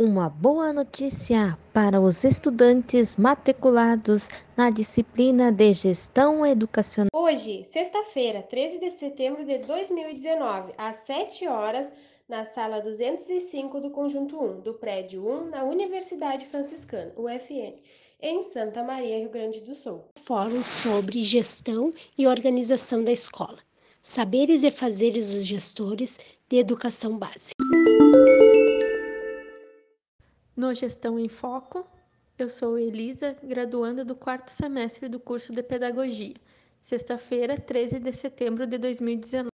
uma boa notícia para os estudantes matriculados na disciplina de Gestão Educacional. Hoje, sexta-feira, 13 de setembro de 2019, às 7 horas, na sala 205 do Conjunto 1, do prédio 1, na Universidade Franciscana, UFN, em Santa Maria, Rio Grande do Sul. Fórum sobre gestão e organização da escola. Saberes e fazeres dos gestores de educação básica. No Gestão em Foco, eu sou Elisa, graduanda do quarto semestre do curso de Pedagogia, sexta-feira, 13 de setembro de 2019.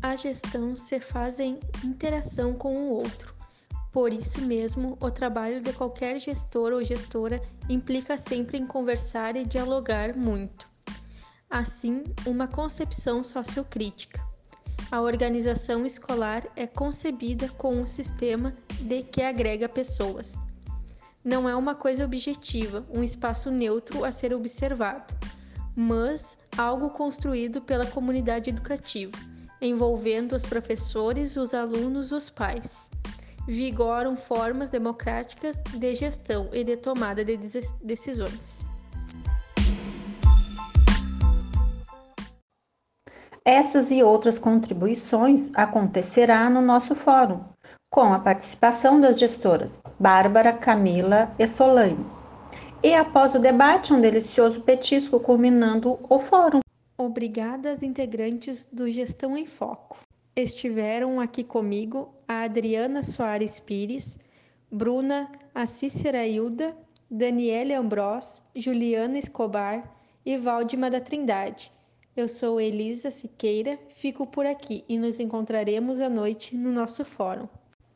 A gestão se faz em interação com o outro. Por isso mesmo, o trabalho de qualquer gestor ou gestora implica sempre em conversar e dialogar muito assim uma concepção sociocrítica. A organização escolar é concebida com um sistema de que agrega pessoas. Não é uma coisa objetiva, um espaço neutro a ser observado, mas algo construído pela comunidade educativa, envolvendo os professores, os alunos, os pais. Vigoram formas democráticas de gestão e de tomada de decisões. Essas e outras contribuições acontecerá no nosso fórum, com a participação das gestoras Bárbara, Camila e Solane. E após o debate, um delicioso petisco culminando o fórum. Obrigada integrantes do Gestão em Foco. Estiveram aqui comigo a Adriana Soares Pires, Bruna Cícera Hilda, Daniele Ambrós, Juliana Escobar e Valdima da Trindade eu sou Elisa Siqueira, fico por aqui e nos encontraremos à noite no nosso fórum.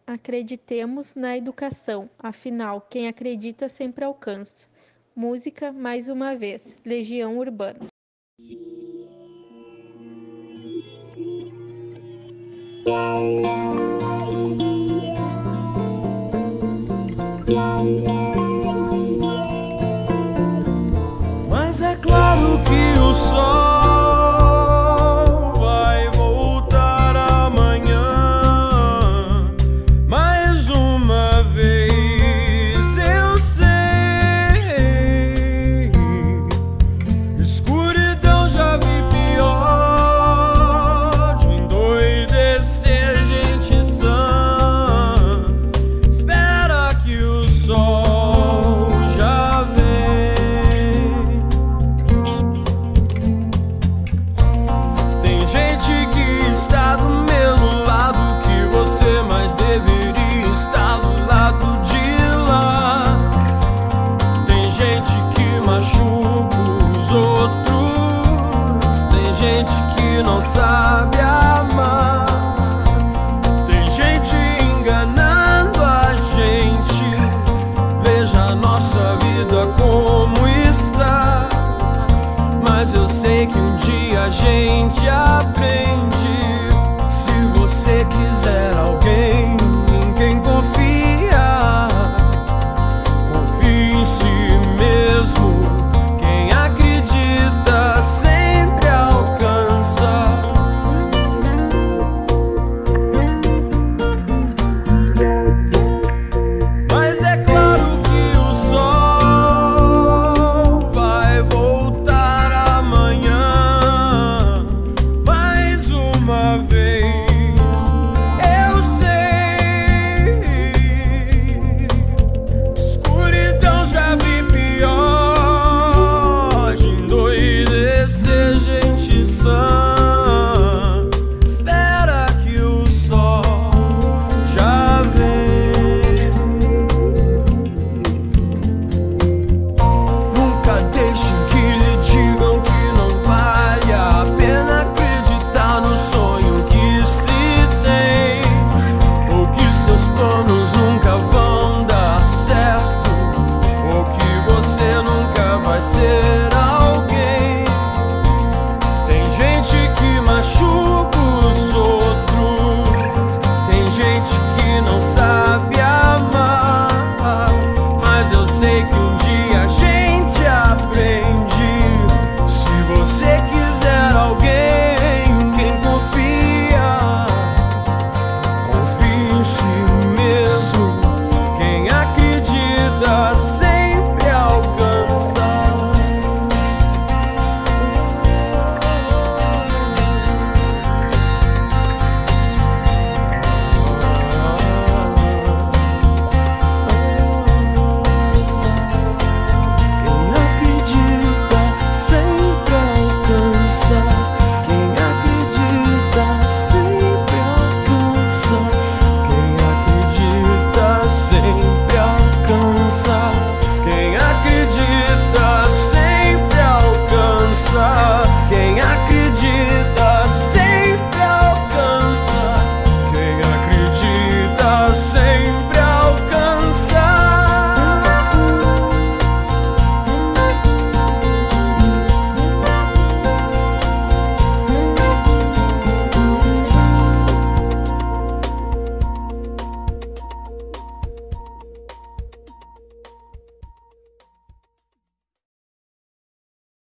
Acreditemos na educação, afinal, quem acredita sempre alcança. Música, mais uma vez, Legião Urbana. sabe amar. Tem gente enganando a gente. Veja a nossa vida como está. Mas eu sei que um dia a gente aprende. Se você quiser alguém.